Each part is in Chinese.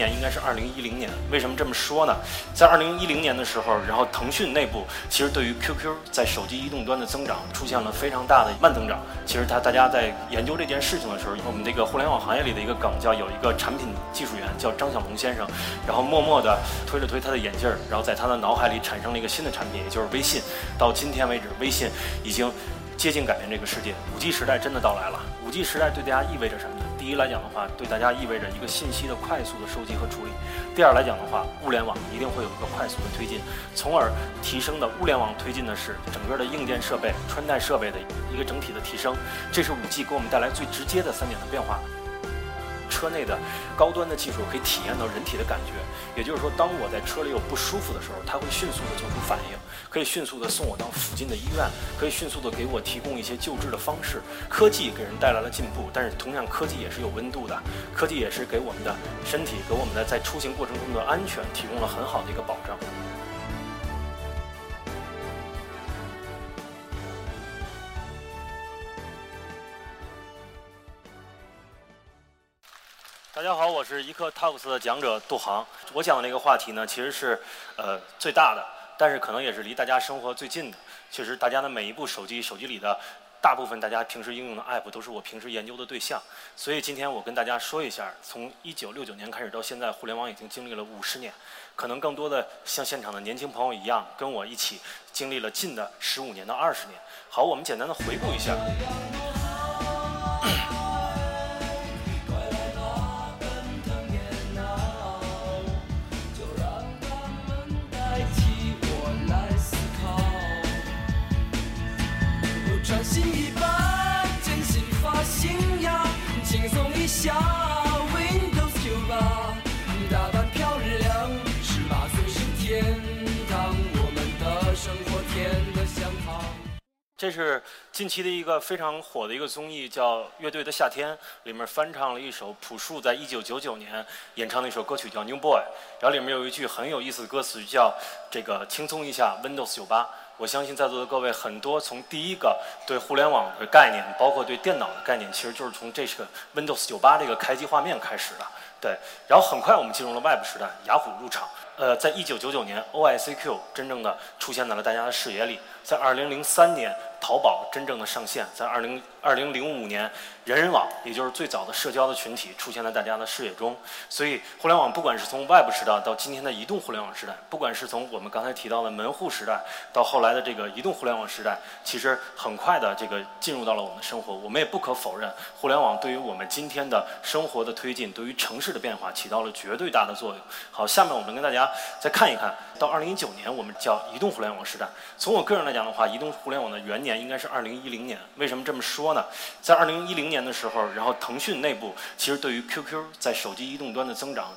年应该是二零一零年，为什么这么说呢？在二零一零年的时候，然后腾讯内部其实对于 QQ 在手机移动端的增长出现了非常大的慢增长。其实他大家在研究这件事情的时候，我们这个互联网行业里的一个梗叫有一个产品技术员叫张小龙先生，然后默默地推了推他的眼镜儿，然后在他的脑海里产生了一个新的产品，也就是微信。到今天为止，微信已经接近改变这个世界。五 G 时代真的到来了。五 G 时代对大家意味着什么呢？第一来讲的话，对大家意味着一个信息的快速的收集和处理；第二来讲的话，物联网一定会有一个快速的推进，从而提升的物联网推进的是整个的硬件设备、穿戴设备的一个整体的提升。这是五 G 给我们带来最直接的三点的变化。车内的高端的技术可以体验到人体的感觉，也就是说，当我在车里有不舒服的时候，它会迅速的做出反应，可以迅速的送我到附近的医院，可以迅速的给我提供一些救治的方式。科技给人带来了进步，但是同样，科技也是有温度的，科技也是给我们的身体、给我们的在出行过程中的安全提供了很好的一个保障。大家好，我是一刻 Talks 的讲者杜航。我讲的这个话题呢，其实是呃最大的，但是可能也是离大家生活最近的。确实，大家的每一部手机、手机里的大部分大家平时应用的 App 都是我平时研究的对象。所以今天我跟大家说一下，从一九六九年开始到现在，互联网已经经历了五十年。可能更多的像现场的年轻朋友一样，跟我一起经历了近的十五年到二十年。好，我们简单的回顾一下。这是近期的一个非常火的一个综艺，叫《乐队的夏天》，里面翻唱了一首朴树在一九九九年演唱的一首歌曲，叫《New Boy》。然后里面有一句很有意思的歌词，叫“这个轻松一下 Windows 九八”。我相信在座的各位很多从第一个对互联网的概念，包括对电脑的概念，其实就是从这个 Windows 九八这个开机画面开始的。对，然后很快我们进入了 Web 时代，雅虎入场。呃，在一九九九年，OICQ 真正的出现在了大家的视野里。在二零零三年，淘宝真正的上线。在二零二零零五年，人人网也就是最早的社交的群体出现在大家的视野中。所以，互联网不管是从 Web 时代到今天的移动互联网时代，不管是从我们刚才提到的门户时代到后来的这个移动互联网时代，其实很快的这个进入到了我们的生活。我们也不可否认，互联网对于我们今天的生活的推进，对于城市的变化起到了绝对大的作用。好，下面我们跟大家。再看一看到二零一九年，我们叫移动互联网时代。从我个人来讲的话，移动互联网的元年应该是二零一零年。为什么这么说呢？在二零一零年的时候，然后腾讯内部其实对于 QQ 在手机移动端的增长，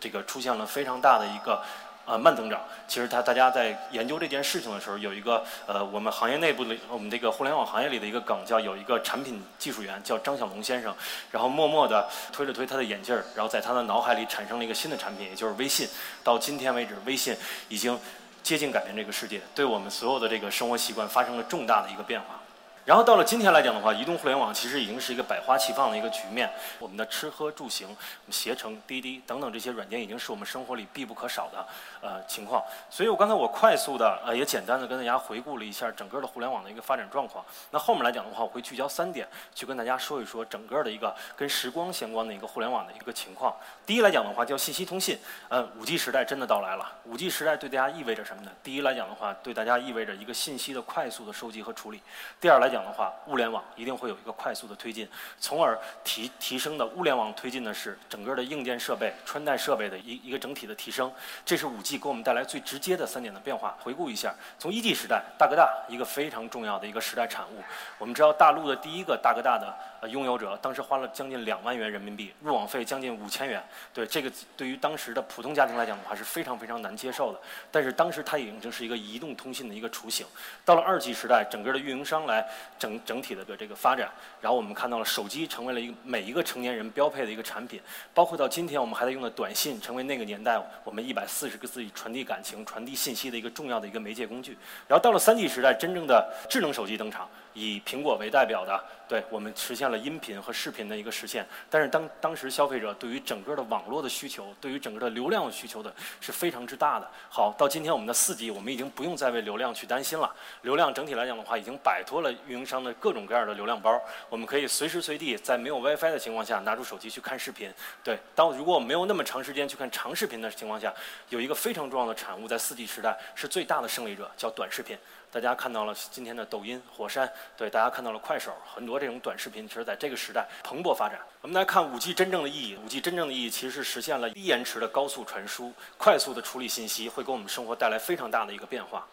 这个出现了非常大的一个。呃，慢增长。其实，他大家在研究这件事情的时候，有一个呃，我们行业内部的，我们这个互联网行业里的一个梗，叫有一个产品技术员叫张小龙先生，然后默默地推了推他的眼镜儿，然后在他的脑海里产生了一个新的产品，也就是微信。到今天为止，微信已经接近改变这个世界，对我们所有的这个生活习惯发生了重大的一个变化。然后到了今天来讲的话，移动互联网其实已经是一个百花齐放的一个局面。我们的吃喝住行、携程、滴滴等等这些软件，已经是我们生活里必不可少的呃情况。所以我刚才我快速的呃也简单的跟大家回顾了一下整个的互联网的一个发展状况。那后面来讲的话，我会聚焦三点，去跟大家说一说整个的一个跟时光相关的一个互联网的一个情况。第一来讲的话，叫信息通信。呃，五 G 时代真的到来了。五 G 时代对大家意味着什么呢？第一来讲的话，对大家意味着一个信息的快速的收集和处理。第二来讲的话，物联网一定会有一个快速的推进，从而提提升的物联网推进的是整个的硬件设备、穿戴设备的一一个整体的提升。这是五 G 给我们带来最直接的三点的变化。回顾一下，从一 G 时代，大哥大一个非常重要的一个时代产物。我们知道大陆的第一个大哥大的拥有者，当时花了将近两万元人民币，入网费将近五千元。对这个对于当时的普通家庭来讲的话是非常非常难接受的。但是当时它已经是一个移动通信的一个雏形。到了二 G 时代，整个的运营商来整。整体的这个发展，然后我们看到了手机成为了一个每一个成年人标配的一个产品，包括到今天我们还在用的短信，成为那个年代我们一百四十个字传递感情、传递信息的一个重要的一个媒介工具。然后到了三 G 时代，真正的智能手机登场，以苹果为代表的，对我们实现了音频和视频的一个实现。但是当当时消费者对于整个的网络的需求，对于整个的流量的需求的是非常之大的。好，到今天我们的四 G，我们已经不用再为流量去担心了。流量整体来讲的话，已经摆脱了运营商的各种各样的流量包，我们可以随时随地在没有 WiFi 的情况下拿出手机去看视频。对，当如果我没有那么长时间去看长视频的情况下，有一个非常重要的产物在四 G 时代是最大的胜利者，叫短视频。大家看到了今天的抖音、火山，对，大家看到了快手，很多这种短视频，其实在这个时代蓬勃发展。我们来看五 G 真正的意义，五 G 真正的意义其实是实现了低延迟的高速传输，快速的处理信息，会给我们生活带来非常大的一个变化。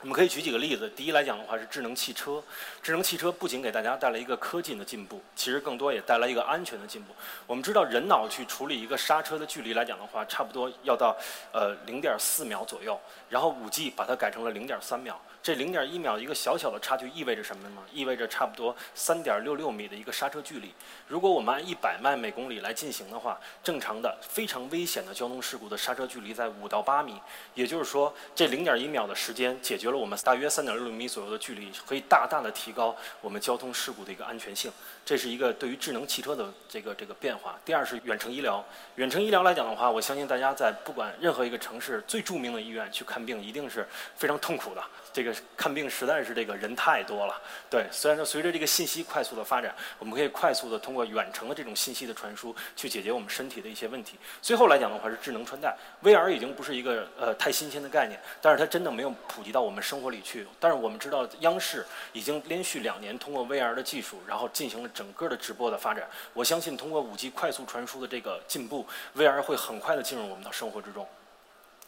我们可以举几个例子。第一来讲的话是智能汽车，智能汽车不仅给大家带来一个科技的进步，其实更多也带来一个安全的进步。我们知道人脑去处理一个刹车的距离来讲的话，差不多要到呃零点四秒左右，然后五 G 把它改成了零点三秒。这零点一秒一个小小的差距意味着什么呢？意味着差不多三点六六米的一个刹车距离。如果我们按一百迈每公里来进行的话，正常的非常危险的交通事故的刹车距离在五到八米。也就是说，这零点一秒的时间解决觉得我们大约三点六米左右的距离，可以大大的提高我们交通事故的一个安全性。这是一个对于智能汽车的这个这个变化。第二是远程医疗，远程医疗来讲的话，我相信大家在不管任何一个城市最著名的医院去看病，一定是非常痛苦的。这个看病实在是这个人太多了，对。虽然说随着这个信息快速的发展，我们可以快速的通过远程的这种信息的传输去解决我们身体的一些问题。最后来讲的话是智能穿戴，VR 已经不是一个呃太新鲜的概念，但是它真的没有普及到我们生活里去。但是我们知道央视已经连续两年通过 VR 的技术，然后进行了整个的直播的发展。我相信通过五 G 快速传输的这个进步，VR 会很快的进入我们的生活之中。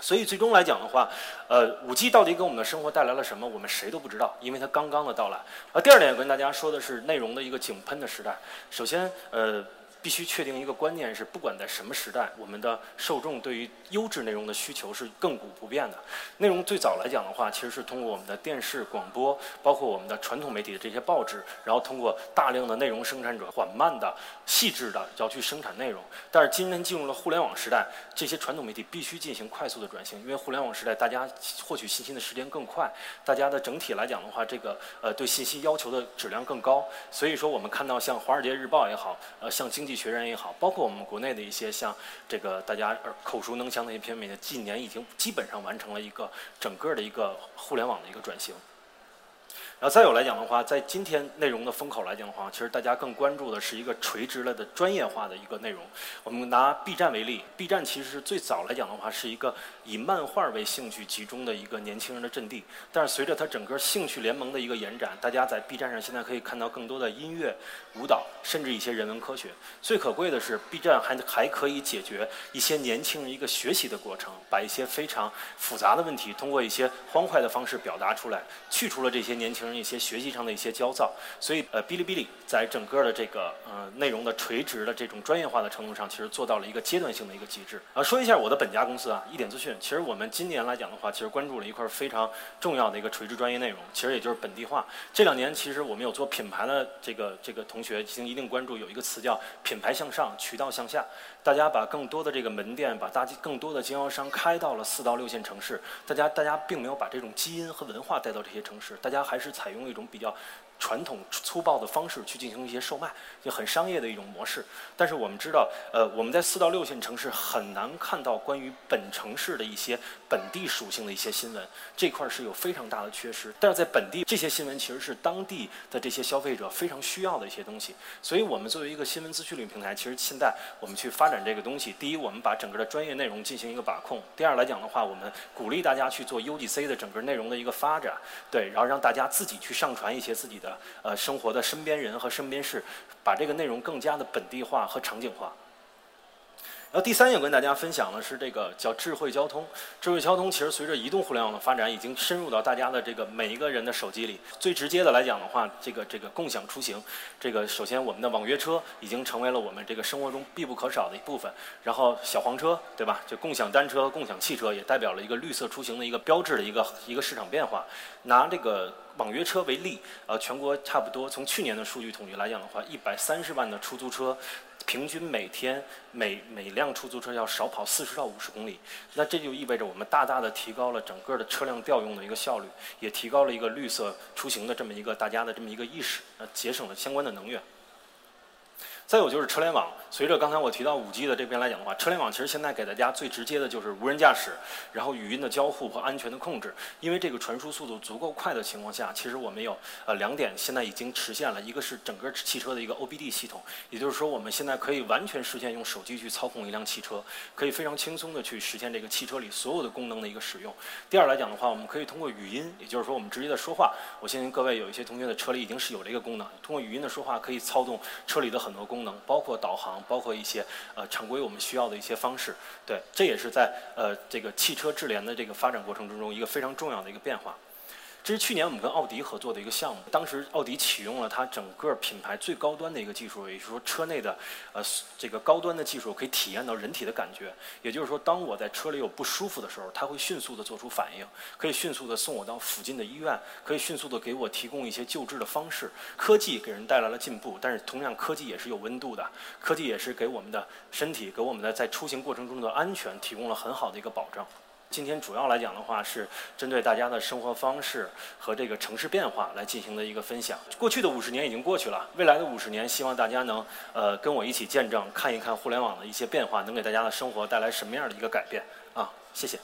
所以最终来讲的话，呃，五 G 到底给我们的生活带来了什么？我们谁都不知道，因为它刚刚的到来。呃，第二点要跟大家说的是内容的一个井喷的时代。首先，呃。必须确定一个观念是，不管在什么时代，我们的受众对于优质内容的需求是亘古不变的。内容最早来讲的话，其实是通过我们的电视、广播，包括我们的传统媒体的这些报纸，然后通过大量的内容生产者缓慢的、细致的要去生产内容。但是今天进入了互联网时代，这些传统媒体必须进行快速的转型，因为互联网时代大家获取信息的时间更快，大家的整体来讲的话，这个呃对信息要求的质量更高。所以说，我们看到像《华尔街日报》也好，呃，像经济。学员也好，包括我们国内的一些像这个大家耳口熟能详的一些片面，近年已经基本上完成了一个整个的一个互联网的一个转型。然后再有来讲的话，在今天内容的风口来讲的话，其实大家更关注的是一个垂直类的专业化的一个内容。我们拿 B 站为例，B 站其实是最早来讲的话，是一个以漫画为兴趣集中的一个年轻人的阵地。但是随着它整个兴趣联盟的一个延展，大家在 B 站上现在可以看到更多的音乐、舞蹈，甚至一些人文科学。最可贵的是，B 站还还可以解决一些年轻人一个学习的过程，把一些非常复杂的问题通过一些欢快的方式表达出来，去除了这些年轻人。一些学习上的一些焦躁，所以呃，哔哩哔哩在整个的这个呃内容的垂直的这种专业化的程度上，其实做到了一个阶段性的一个极致。啊，说一下我的本家公司啊，一点资讯。其实我们今年来讲的话，其实关注了一块非常重要的一个垂直专业内容，其实也就是本地化。这两年其实我们有做品牌的这个这个同学，已经一定关注有一个词叫品牌向上，渠道向下。大家把更多的这个门店，把大更多的经销商开到了四到六线城市。大家大家并没有把这种基因和文化带到这些城市，大家还是采用一种比较。传统粗暴的方式去进行一些售卖，就很商业的一种模式。但是我们知道，呃，我们在四到六线城市很难看到关于本城市的一些本地属性的一些新闻，这块儿是有非常大的缺失。但是在本地，这些新闻其实是当地的这些消费者非常需要的一些东西。所以我们作为一个新闻资讯类平台，其实现在我们去发展这个东西，第一，我们把整个的专业内容进行一个把控；第二来讲的话，我们鼓励大家去做 UGC 的整个内容的一个发展，对，然后让大家自己去上传一些自己的。呃，生活的身边人和身边事，把这个内容更加的本地化和场景化。然后第三，要跟大家分享的是这个叫智慧交通。智慧交通其实随着移动互联网的发展，已经深入到大家的这个每一个人的手机里。最直接的来讲的话，这个这个共享出行，这个首先我们的网约车已经成为了我们这个生活中必不可少的一部分。然后小黄车，对吧？就共享单车、共享汽车，也代表了一个绿色出行的一个标志的一个一个市场变化。拿这个。网约车为例，呃，全国差不多从去年的数据统计来讲的话，一百三十万的出租车，平均每天每每辆出租车要少跑四十到五十公里。那这就意味着我们大大的提高了整个的车辆调用的一个效率，也提高了一个绿色出行的这么一个大家的这么一个意识，呃，节省了相关的能源。再有就是车联网，随着刚才我提到五 G 的这边来讲的话，车联网其实现在给大家最直接的就是无人驾驶，然后语音的交互和安全的控制。因为这个传输速度足够快的情况下，其实我们有呃两点现在已经实现了，一个是整个汽车的一个 OBD 系统，也就是说我们现在可以完全实现用手机去操控一辆汽车，可以非常轻松的去实现这个汽车里所有的功能的一个使用。第二来讲的话，我们可以通过语音，也就是说我们直接的说话。我相信各位有一些同学的车里已经是有这个功能，通过语音的说话可以操纵车里的很多功功能，包括导航，包括一些呃常规我们需要的一些方式。对，这也是在呃这个汽车智联的这个发展过程之中一个非常重要的一个变化。这是去年我们跟奥迪合作的一个项目，当时奥迪启用了它整个品牌最高端的一个技术，也就是说车内的呃这个高端的技术可以体验到人体的感觉。也就是说，当我在车里有不舒服的时候，它会迅速的做出反应，可以迅速的送我到附近的医院，可以迅速的给我提供一些救治的方式。科技给人带来了进步，但是同样科技也是有温度的，科技也是给我们的身体、给我们的在出行过程中的安全提供了很好的一个保障。今天主要来讲的话，是针对大家的生活方式和这个城市变化来进行的一个分享。过去的五十年已经过去了，未来的五十年，希望大家能呃跟我一起见证，看一看互联网的一些变化，能给大家的生活带来什么样的一个改变啊！谢谢。